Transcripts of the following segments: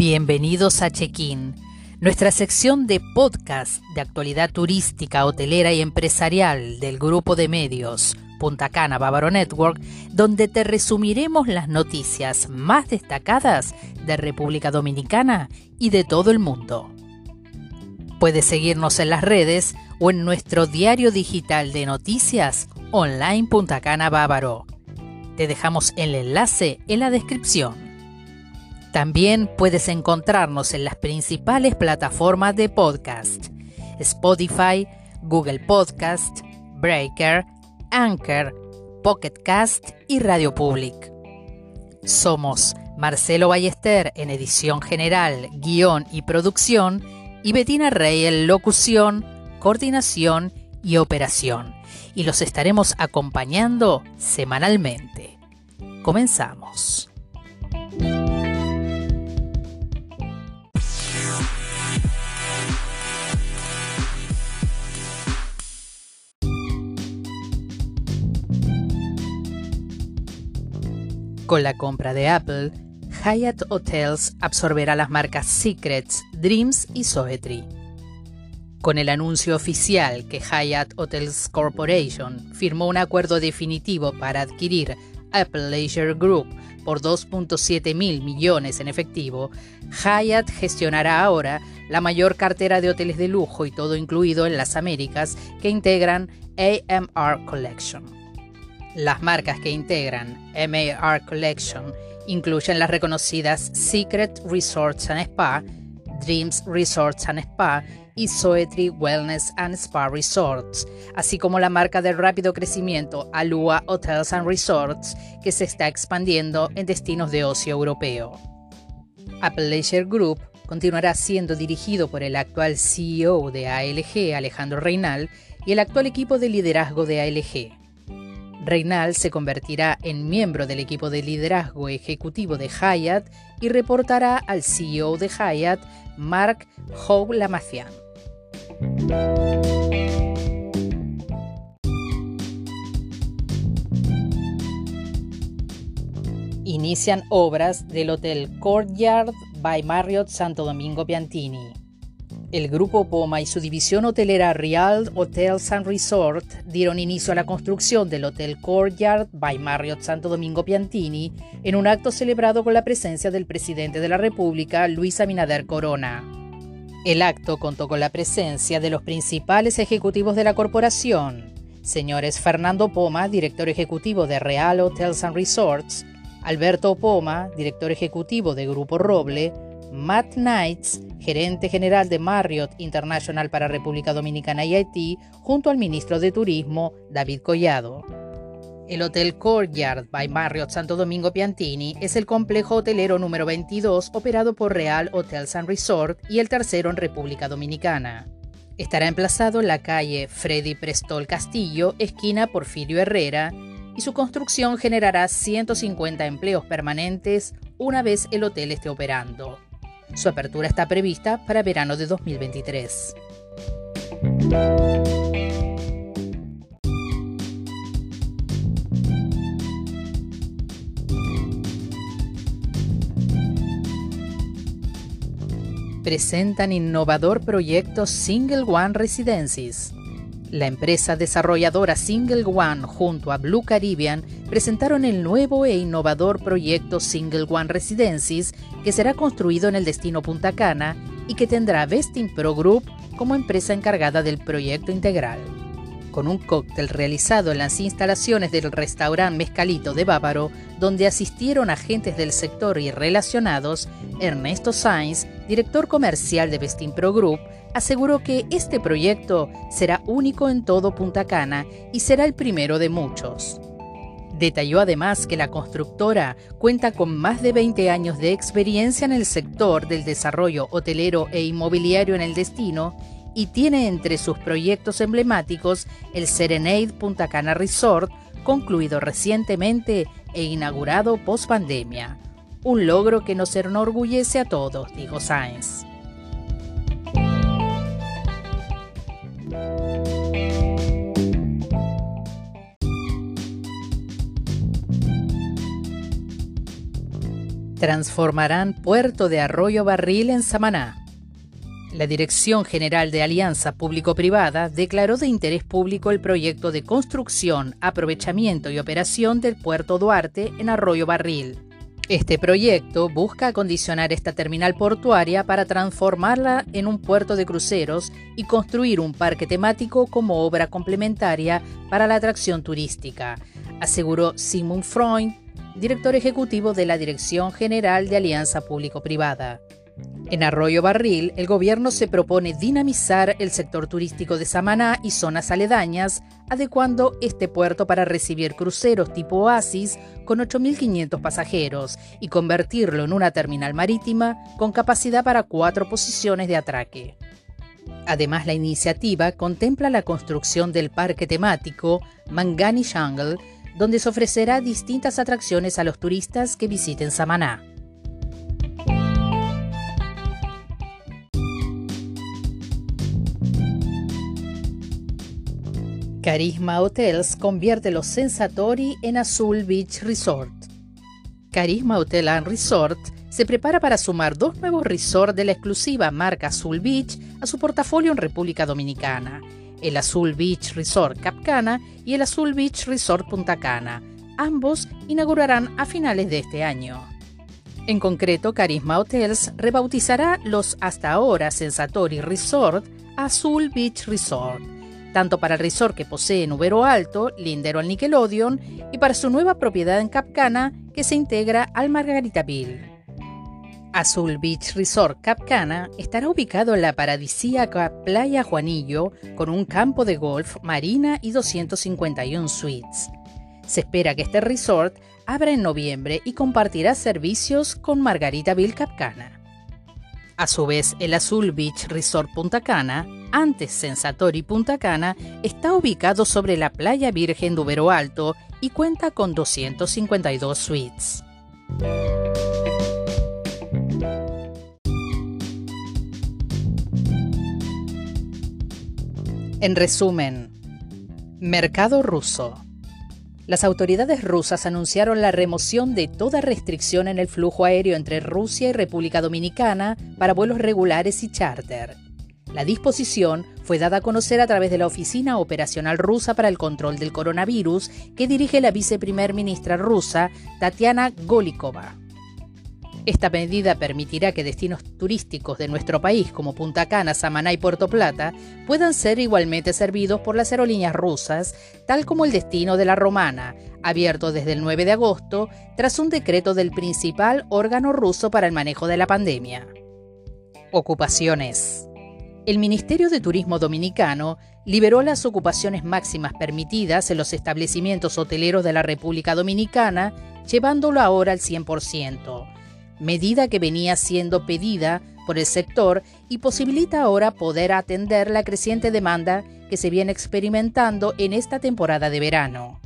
Bienvenidos a Check-in, nuestra sección de podcast de actualidad turística, hotelera y empresarial del grupo de medios Punta Cana Bávaro Network, donde te resumiremos las noticias más destacadas de República Dominicana y de todo el mundo. Puedes seguirnos en las redes o en nuestro diario digital de noticias online Punta Cana Bávaro. Te dejamos el enlace en la descripción. También puedes encontrarnos en las principales plataformas de podcast: Spotify, Google Podcast, Breaker, Anchor, Pocket Cast y Radio Public. Somos Marcelo Ballester en edición general, guion y producción y Betina Rey en locución, coordinación y operación. Y los estaremos acompañando semanalmente. Comenzamos. Con la compra de Apple, Hyatt Hotels absorberá las marcas Secrets, Dreams y Soetry. Con el anuncio oficial que Hyatt Hotels Corporation firmó un acuerdo definitivo para adquirir Apple Leisure Group por 2.7 mil millones en efectivo, Hyatt gestionará ahora la mayor cartera de hoteles de lujo y todo incluido en las Américas que integran AMR Collection. Las marcas que integran MAR Collection incluyen las reconocidas Secret Resorts and Spa, Dreams Resorts and Spa y Soetri Wellness and Spa Resorts, así como la marca de rápido crecimiento Alua Hotels and Resorts, que se está expandiendo en destinos de ocio europeo. Apple Leisure Group continuará siendo dirigido por el actual CEO de ALG, Alejandro Reinal, y el actual equipo de liderazgo de ALG. Reynal se convertirá en miembro del equipo de liderazgo ejecutivo de Hyatt y reportará al CEO de Hyatt, Mark Howe Lamacian. Inician obras del Hotel Courtyard by Marriott Santo Domingo Piantini. El grupo Poma y su división hotelera Real Hotels and Resort dieron inicio a la construcción del Hotel Courtyard by Marriott Santo Domingo Piantini en un acto celebrado con la presencia del presidente de la República, Luis Abinader Corona. El acto contó con la presencia de los principales ejecutivos de la corporación, señores Fernando Poma, director ejecutivo de Real Hotels and Resorts, Alberto Poma, director ejecutivo de Grupo Roble, Matt Knights, gerente general de Marriott International para República Dominicana y Haití, junto al ministro de Turismo, David Collado. El Hotel Courtyard by Marriott Santo Domingo Piantini es el complejo hotelero número 22 operado por Real Hotels and Resort y el tercero en República Dominicana. Estará emplazado en la calle Freddy Prestol Castillo, esquina Porfirio Herrera, y su construcción generará 150 empleos permanentes una vez el hotel esté operando. Su apertura está prevista para verano de 2023. Presentan innovador proyecto Single One Residencies. La empresa desarrolladora Single One junto a Blue Caribbean presentaron el nuevo e innovador proyecto Single One Residencies que será construido en el destino Punta Cana y que tendrá Vesting Pro Group como empresa encargada del proyecto integral. Con un cóctel realizado en las instalaciones del restaurante Mezcalito de Bávaro, donde asistieron agentes del sector y relacionados, Ernesto Sainz, director comercial de Vesting Pro Group, aseguró que este proyecto será único en todo Punta Cana y será el primero de muchos. Detalló además que la constructora cuenta con más de 20 años de experiencia en el sector del desarrollo hotelero e inmobiliario en el destino y tiene entre sus proyectos emblemáticos el Serenade Punta Cana Resort, concluido recientemente e inaugurado post pandemia. Un logro que nos enorgullece a todos, dijo Sáenz. Transformarán Puerto de Arroyo Barril en Samaná. La Dirección General de Alianza Público-Privada declaró de interés público el proyecto de construcción, aprovechamiento y operación del puerto Duarte en Arroyo Barril. Este proyecto busca acondicionar esta terminal portuaria para transformarla en un puerto de cruceros y construir un parque temático como obra complementaria para la atracción turística, aseguró Simon Freund, director ejecutivo de la Dirección General de Alianza Público-Privada. En Arroyo Barril, el gobierno se propone dinamizar el sector turístico de Samaná y zonas aledañas, adecuando este puerto para recibir cruceros tipo Oasis con 8.500 pasajeros y convertirlo en una terminal marítima con capacidad para cuatro posiciones de atraque. Además, la iniciativa contempla la construcción del parque temático Mangani Jungle, donde se ofrecerá distintas atracciones a los turistas que visiten Samaná. Carisma Hotels convierte los Sensatori en Azul Beach Resort. Carisma Hotel and Resort se prepara para sumar dos nuevos resorts de la exclusiva marca Azul Beach a su portafolio en República Dominicana, el Azul Beach Resort Capcana y el Azul Beach Resort Punta Cana. Ambos inaugurarán a finales de este año. En concreto, Carisma Hotels rebautizará los hasta ahora Sensatori Resort Azul Beach Resort tanto para el resort que posee en Ubero Alto, lindero al Nickelodeon, y para su nueva propiedad en Capcana, que se integra al Margaritaville. Azul Beach Resort Capcana estará ubicado en la paradisíaca Playa Juanillo, con un campo de golf, marina y 251 suites. Se espera que este resort abra en noviembre y compartirá servicios con Margaritaville Capcana. A su vez, el Azul Beach Resort Punta Cana, antes Sensatori Punta Cana, está ubicado sobre la playa Virgen de Alto y cuenta con 252 suites. En resumen, Mercado ruso. Las autoridades rusas anunciaron la remoción de toda restricción en el flujo aéreo entre Rusia y República Dominicana para vuelos regulares y charter. La disposición fue dada a conocer a través de la Oficina Operacional Rusa para el Control del Coronavirus que dirige la viceprimer ministra rusa Tatiana Golikova. Esta medida permitirá que destinos turísticos de nuestro país como Punta Cana, Samaná y Puerto Plata puedan ser igualmente servidos por las aerolíneas rusas, tal como el destino de la Romana, abierto desde el 9 de agosto tras un decreto del principal órgano ruso para el manejo de la pandemia. Ocupaciones. El Ministerio de Turismo Dominicano liberó las ocupaciones máximas permitidas en los establecimientos hoteleros de la República Dominicana, llevándolo ahora al 100% medida que venía siendo pedida por el sector y posibilita ahora poder atender la creciente demanda que se viene experimentando en esta temporada de verano.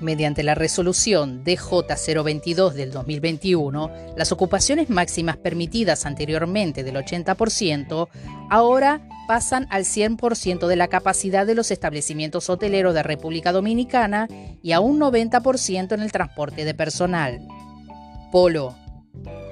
Mediante la resolución DJ022 del 2021, las ocupaciones máximas permitidas anteriormente del 80% ahora pasan al 100% de la capacidad de los establecimientos hoteleros de República Dominicana y a un 90% en el transporte de personal. Polo,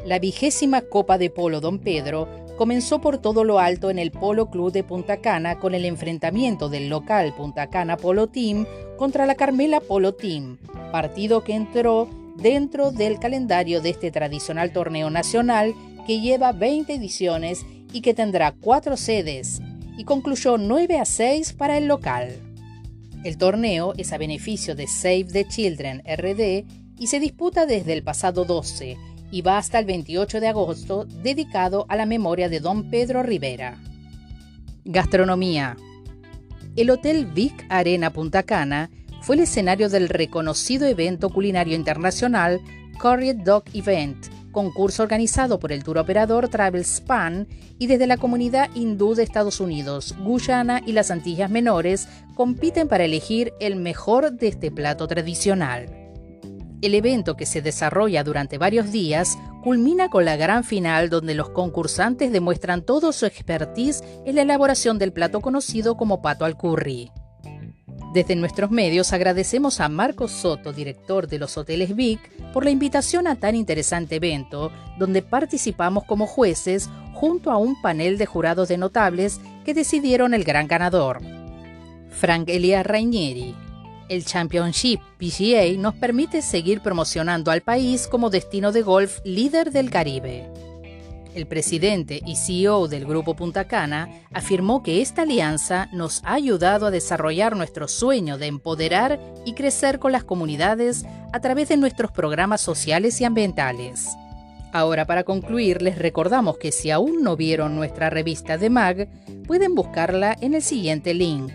la vigésima Copa de Polo Don Pedro comenzó por todo lo alto en el Polo Club de Punta Cana con el enfrentamiento del local Punta Cana Polo Team contra la Carmela Polo Team, partido que entró dentro del calendario de este tradicional torneo nacional que lleva 20 ediciones y que tendrá cuatro sedes y concluyó 9 a 6 para el local. El torneo es a beneficio de Save the Children RD y se disputa desde el pasado 12 y va hasta el 28 de agosto dedicado a la memoria de don Pedro Rivera. Gastronomía. El Hotel Vic Arena Punta Cana fue el escenario del reconocido evento culinario internacional Corried Dog Event, concurso organizado por el tour operador Travel Span y desde la comunidad hindú de Estados Unidos, Guyana y las Antillas Menores compiten para elegir el mejor de este plato tradicional. El evento que se desarrolla durante varios días culmina con la gran final donde los concursantes demuestran todo su expertise en la elaboración del plato conocido como pato al curry. Desde nuestros medios agradecemos a Marcos Soto, director de los Hoteles Vic, por la invitación a tan interesante evento, donde participamos como jueces junto a un panel de jurados de notables que decidieron el gran ganador. Frank Elias Rainieri. El Championship PGA nos permite seguir promocionando al país como destino de golf líder del Caribe. El presidente y CEO del Grupo Punta Cana afirmó que esta alianza nos ha ayudado a desarrollar nuestro sueño de empoderar y crecer con las comunidades a través de nuestros programas sociales y ambientales. Ahora para concluir les recordamos que si aún no vieron nuestra revista de MAG, pueden buscarla en el siguiente link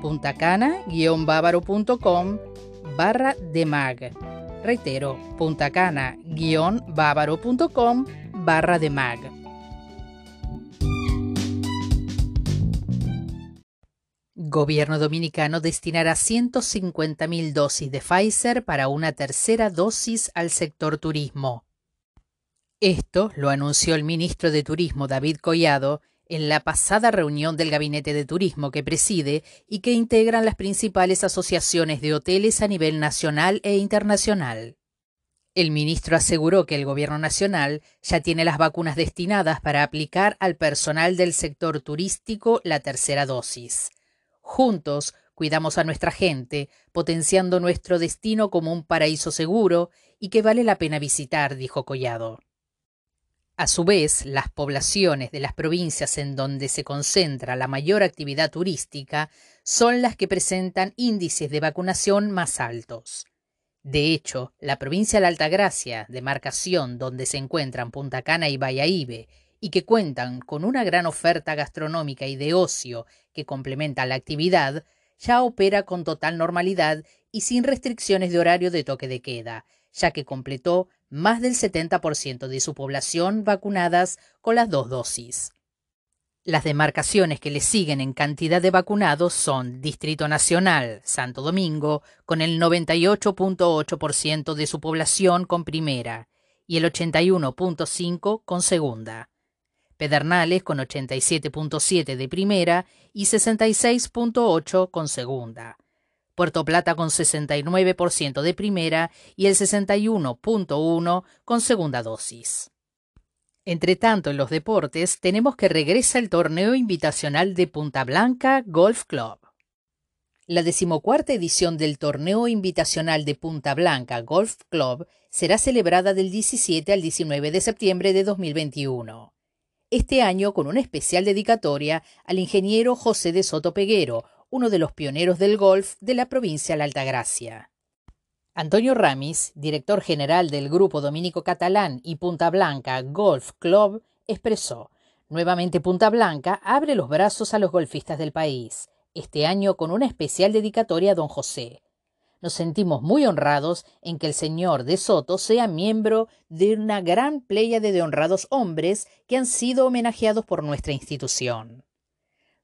puntacana-bávaro.com barra de MAG. Reitero, puntacana-bávaro.com barra de mag. Gobierno dominicano destinará 150.000 dosis de Pfizer para una tercera dosis al sector turismo. Esto lo anunció el ministro de Turismo David Collado en la pasada reunión del Gabinete de Turismo que preside y que integran las principales asociaciones de hoteles a nivel nacional e internacional. El ministro aseguró que el Gobierno Nacional ya tiene las vacunas destinadas para aplicar al personal del sector turístico la tercera dosis. Juntos cuidamos a nuestra gente, potenciando nuestro destino como un paraíso seguro y que vale la pena visitar, dijo Collado. A su vez, las poblaciones de las provincias en donde se concentra la mayor actividad turística son las que presentan índices de vacunación más altos. De hecho, la provincia de Altagracia, demarcación donde se encuentran Punta Cana y Ibe, y que cuentan con una gran oferta gastronómica y de ocio que complementa la actividad, ya opera con total normalidad y sin restricciones de horario de toque de queda, ya que completó más del 70% de su población vacunadas con las dos dosis. Las demarcaciones que le siguen en cantidad de vacunados son Distrito Nacional, Santo Domingo, con el 98.8% de su población con primera y el 81.5% con segunda. Pedernales con 87.7% de primera y 66.8% con segunda. Puerto Plata con 69% de primera y el 61.1% con segunda dosis. Entre tanto, en los deportes, tenemos que regresa el torneo invitacional de Punta Blanca Golf Club. La decimocuarta edición del torneo invitacional de Punta Blanca Golf Club será celebrada del 17 al 19 de septiembre de 2021. Este año con una especial dedicatoria al ingeniero José de Soto Peguero, uno de los pioneros del golf de la provincia de la Altagracia. Antonio Ramis, director general del Grupo Dominico Catalán y Punta Blanca Golf Club, expresó, nuevamente Punta Blanca abre los brazos a los golfistas del país, este año con una especial dedicatoria a don José. Nos sentimos muy honrados en que el señor de Soto sea miembro de una gran playa de honrados hombres que han sido homenajeados por nuestra institución.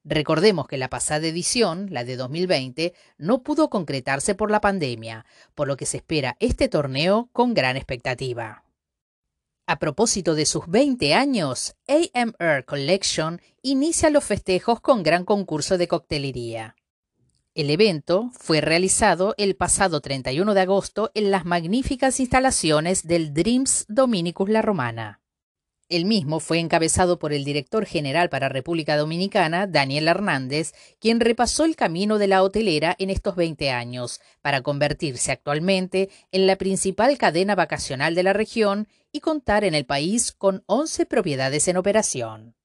Recordemos que la pasada edición, la de 2020, no pudo concretarse por la pandemia, por lo que se espera este torneo con gran expectativa. A propósito de sus 20 años, AMR Collection inicia los festejos con gran concurso de coctelería. El evento fue realizado el pasado 31 de agosto en las magníficas instalaciones del Dreams Dominicus La Romana. El mismo fue encabezado por el director general para República Dominicana, Daniel Hernández, quien repasó el camino de la hotelera en estos 20 años, para convertirse actualmente en la principal cadena vacacional de la región y contar en el país con 11 propiedades en operación.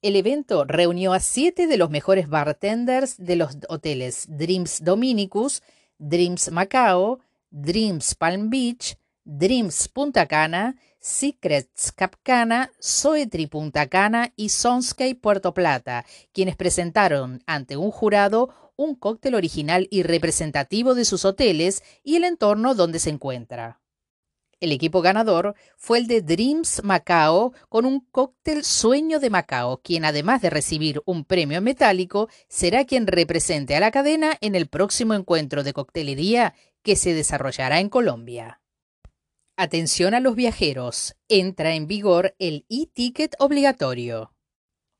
El evento reunió a siete de los mejores bartenders de los hoteles Dreams Dominicus, Dreams Macao, Dreams Palm Beach, Dreams Punta Cana, Secrets Capcana, Soetri Punta Cana y Sonscape Puerto Plata, quienes presentaron ante un jurado un cóctel original y representativo de sus hoteles y el entorno donde se encuentra. El equipo ganador fue el de Dreams Macao con un cóctel Sueño de Macao, quien además de recibir un premio metálico, será quien represente a la cadena en el próximo encuentro de coctelería que se desarrollará en Colombia. Atención a los viajeros, entra en vigor el e-ticket obligatorio.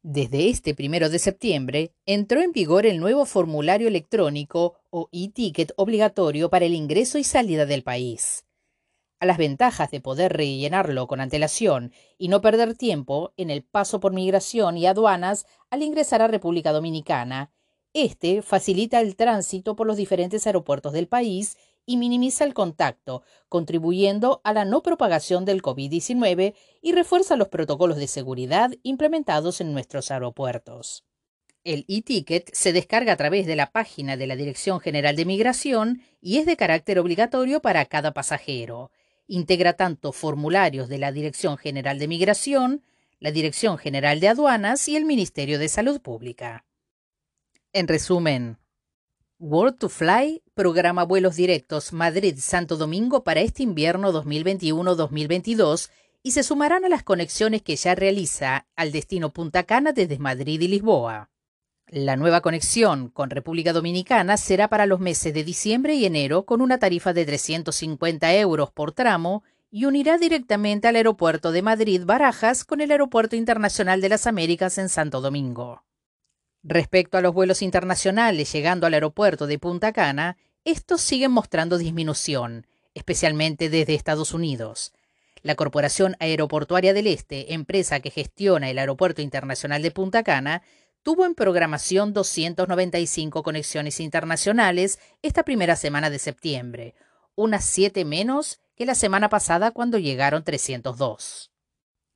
Desde este primero de septiembre entró en vigor el nuevo formulario electrónico o e-ticket obligatorio para el ingreso y salida del país. A las ventajas de poder rellenarlo con antelación y no perder tiempo en el paso por migración y aduanas al ingresar a República Dominicana, este facilita el tránsito por los diferentes aeropuertos del país y minimiza el contacto, contribuyendo a la no propagación del COVID-19 y refuerza los protocolos de seguridad implementados en nuestros aeropuertos. El e-ticket se descarga a través de la página de la Dirección General de Migración y es de carácter obligatorio para cada pasajero. Integra tanto formularios de la Dirección General de Migración, la Dirección General de Aduanas y el Ministerio de Salud Pública. En resumen, World to Fly programa vuelos directos Madrid-Santo Domingo para este invierno 2021-2022 y se sumarán a las conexiones que ya realiza al destino Punta Cana desde Madrid y Lisboa. La nueva conexión con República Dominicana será para los meses de diciembre y enero con una tarifa de 350 euros por tramo y unirá directamente al aeropuerto de Madrid Barajas con el Aeropuerto Internacional de las Américas en Santo Domingo. Respecto a los vuelos internacionales llegando al aeropuerto de Punta Cana, estos siguen mostrando disminución, especialmente desde Estados Unidos. La Corporación Aeroportuaria del Este, empresa que gestiona el Aeropuerto Internacional de Punta Cana, tuvo en programación 295 conexiones internacionales esta primera semana de septiembre, unas 7 menos que la semana pasada cuando llegaron 302.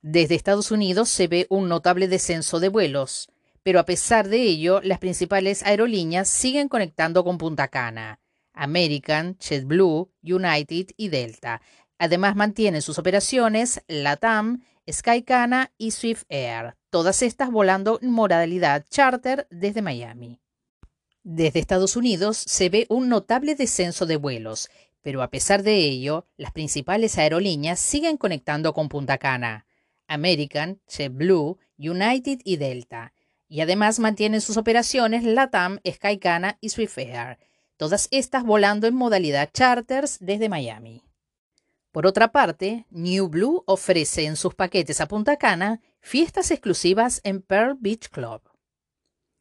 Desde Estados Unidos se ve un notable descenso de vuelos, pero a pesar de ello, las principales aerolíneas siguen conectando con Punta Cana. American, JetBlue, United y Delta. Además mantienen sus operaciones LATAM, Skycana y Swift Air, todas estas volando en modalidad charter desde Miami. Desde Estados Unidos se ve un notable descenso de vuelos, pero a pesar de ello, las principales aerolíneas siguen conectando con Punta Cana. American, JetBlue, United y Delta y además mantienen sus operaciones LATAM, Skycana y Air, todas estas volando en modalidad charters desde Miami. Por otra parte, New Blue ofrece en sus paquetes a Punta Cana fiestas exclusivas en Pearl Beach Club.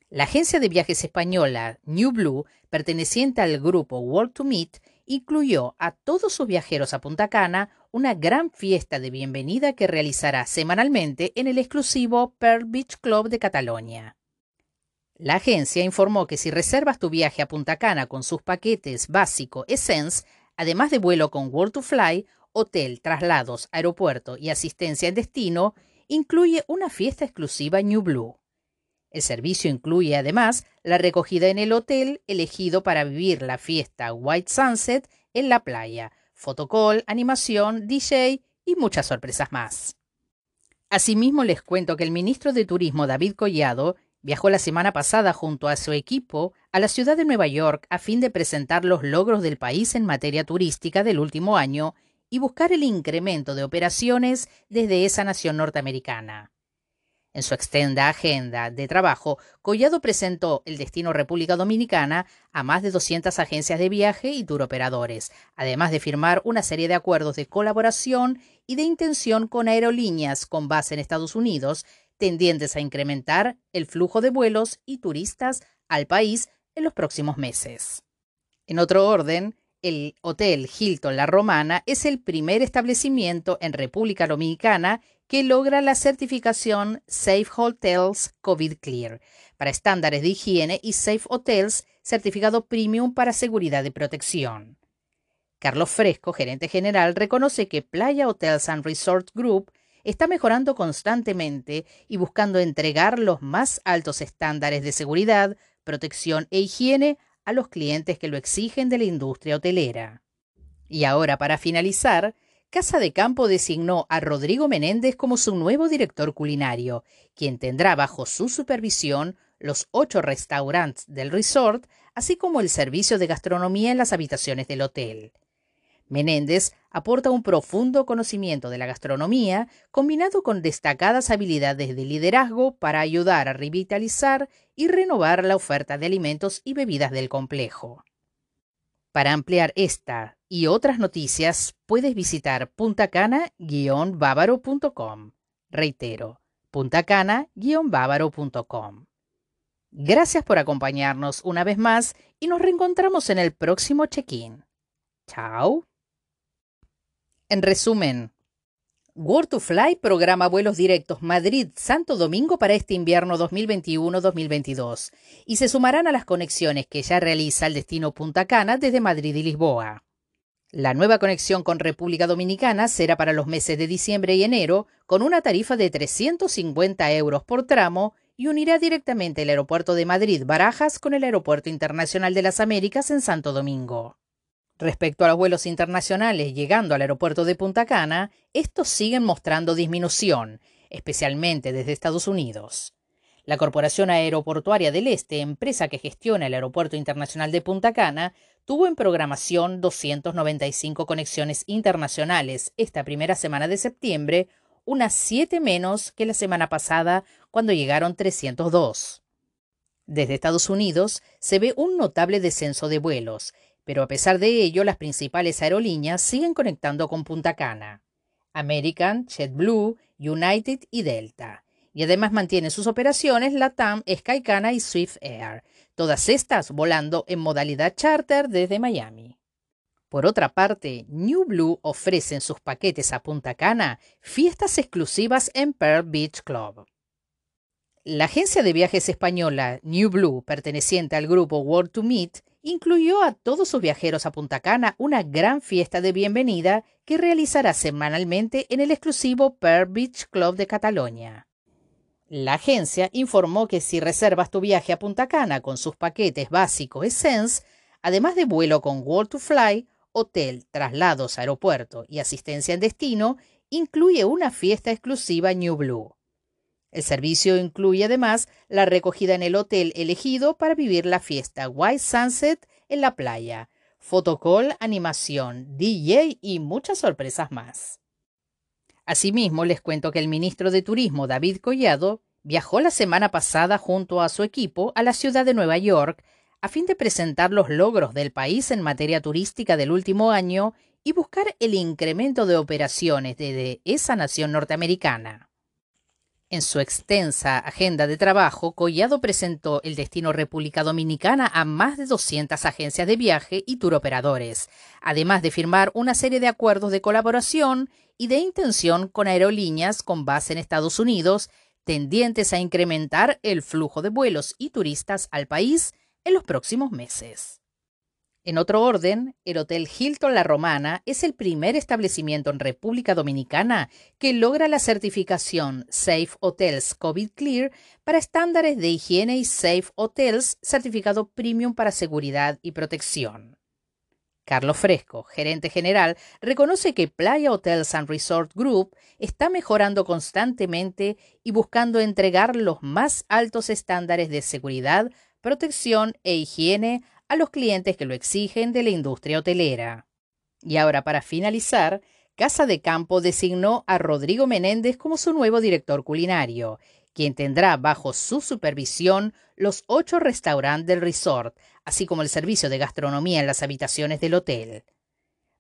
La agencia de viajes española New Blue, perteneciente al grupo World to Meet, incluyó a todos sus viajeros a Punta Cana una gran fiesta de bienvenida que realizará semanalmente en el exclusivo Pearl Beach Club de Cataluña. La agencia informó que si reservas tu viaje a Punta Cana con sus paquetes básico Essence, además de vuelo con World to Fly, hotel, traslados, aeropuerto y asistencia en destino, incluye una fiesta exclusiva New Blue. El servicio incluye además la recogida en el hotel elegido para vivir la fiesta White Sunset en la playa, fotocall, animación, DJ y muchas sorpresas más. Asimismo, les cuento que el ministro de Turismo David Collado viajó la semana pasada junto a su equipo a la ciudad de Nueva York a fin de presentar los logros del país en materia turística del último año y buscar el incremento de operaciones desde esa nación norteamericana. En su extenda agenda de trabajo, Collado presentó el destino República Dominicana a más de 200 agencias de viaje y turoperadores, además de firmar una serie de acuerdos de colaboración y de intención con aerolíneas con base en Estados Unidos, tendientes a incrementar el flujo de vuelos y turistas al país en los próximos meses. En otro orden, el Hotel Hilton La Romana es el primer establecimiento en República Dominicana que logra la certificación Safe Hotels COVID Clear para estándares de higiene y Safe Hotels certificado Premium para seguridad y protección. Carlos Fresco, gerente general, reconoce que Playa Hotels and Resort Group está mejorando constantemente y buscando entregar los más altos estándares de seguridad, protección e higiene a los clientes que lo exigen de la industria hotelera. Y ahora, para finalizar, Casa de Campo designó a Rodrigo Menéndez como su nuevo director culinario, quien tendrá bajo su supervisión los ocho restaurantes del resort, así como el servicio de gastronomía en las habitaciones del hotel. Menéndez aporta un profundo conocimiento de la gastronomía, combinado con destacadas habilidades de liderazgo para ayudar a revitalizar y renovar la oferta de alimentos y bebidas del complejo. Para ampliar esta y otras noticias, puedes visitar puntacana-bávaro.com. Reitero, puntacana-bávaro.com. Gracias por acompañarnos una vez más y nos reencontramos en el próximo check-in. Chao. En resumen, World to Fly programa vuelos directos Madrid-Santo Domingo para este invierno 2021-2022 y se sumarán a las conexiones que ya realiza el destino Punta Cana desde Madrid y Lisboa. La nueva conexión con República Dominicana será para los meses de diciembre y enero con una tarifa de 350 euros por tramo y unirá directamente el aeropuerto de Madrid Barajas con el Aeropuerto Internacional de las Américas en Santo Domingo. Respecto a los vuelos internacionales llegando al aeropuerto de Punta Cana, estos siguen mostrando disminución, especialmente desde Estados Unidos. La Corporación Aeroportuaria del Este, empresa que gestiona el Aeropuerto Internacional de Punta Cana, tuvo en programación 295 conexiones internacionales esta primera semana de septiembre, unas 7 menos que la semana pasada, cuando llegaron 302. Desde Estados Unidos se ve un notable descenso de vuelos, pero a pesar de ello, las principales aerolíneas siguen conectando con Punta Cana. American, JetBlue, United y Delta. Y además mantiene sus operaciones LATAM, Skycana y Swift Air, todas estas volando en modalidad charter desde Miami. Por otra parte, New Blue ofrece en sus paquetes a Punta Cana fiestas exclusivas en Pearl Beach Club. La agencia de viajes española New Blue, perteneciente al grupo World to Meet, incluyó a todos sus viajeros a Punta Cana una gran fiesta de bienvenida que realizará semanalmente en el exclusivo Pearl Beach Club de Cataluña. La agencia informó que si reservas tu viaje a Punta Cana con sus paquetes básicos Essence, además de vuelo con World to Fly, hotel, traslados, aeropuerto y asistencia en destino, incluye una fiesta exclusiva New Blue. El servicio incluye además la recogida en el hotel elegido para vivir la fiesta White Sunset en la playa, fotocall, animación, DJ y muchas sorpresas más. Asimismo, les cuento que el ministro de Turismo, David Collado, viajó la semana pasada junto a su equipo a la ciudad de Nueva York a fin de presentar los logros del país en materia turística del último año y buscar el incremento de operaciones desde esa nación norteamericana. En su extensa agenda de trabajo, Collado presentó el destino República Dominicana a más de 200 agencias de viaje y turoperadores, además de firmar una serie de acuerdos de colaboración y de intención con aerolíneas con base en Estados Unidos, tendientes a incrementar el flujo de vuelos y turistas al país en los próximos meses. En otro orden, el Hotel Hilton La Romana es el primer establecimiento en República Dominicana que logra la certificación Safe Hotels COVID Clear para estándares de higiene y Safe Hotels certificado Premium para seguridad y protección. Carlos Fresco, gerente general, reconoce que Playa Hotels and Resort Group está mejorando constantemente y buscando entregar los más altos estándares de seguridad, protección e higiene a los clientes que lo exigen de la industria hotelera. Y ahora, para finalizar, Casa de Campo designó a Rodrigo Menéndez como su nuevo director culinario, quien tendrá bajo su supervisión los ocho restaurantes del resort, así como el servicio de gastronomía en las habitaciones del hotel.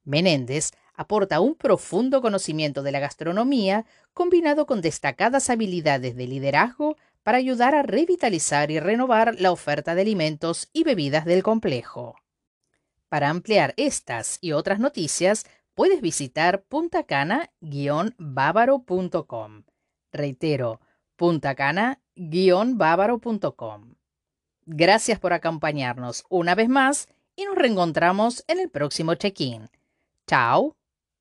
Menéndez aporta un profundo conocimiento de la gastronomía combinado con destacadas habilidades de liderazgo para ayudar a revitalizar y renovar la oferta de alimentos y bebidas del complejo. Para ampliar estas y otras noticias, puedes visitar puntacana-bávaro.com. Reitero, puntacana-bávaro.com. Gracias por acompañarnos una vez más y nos reencontramos en el próximo check-in. Chao.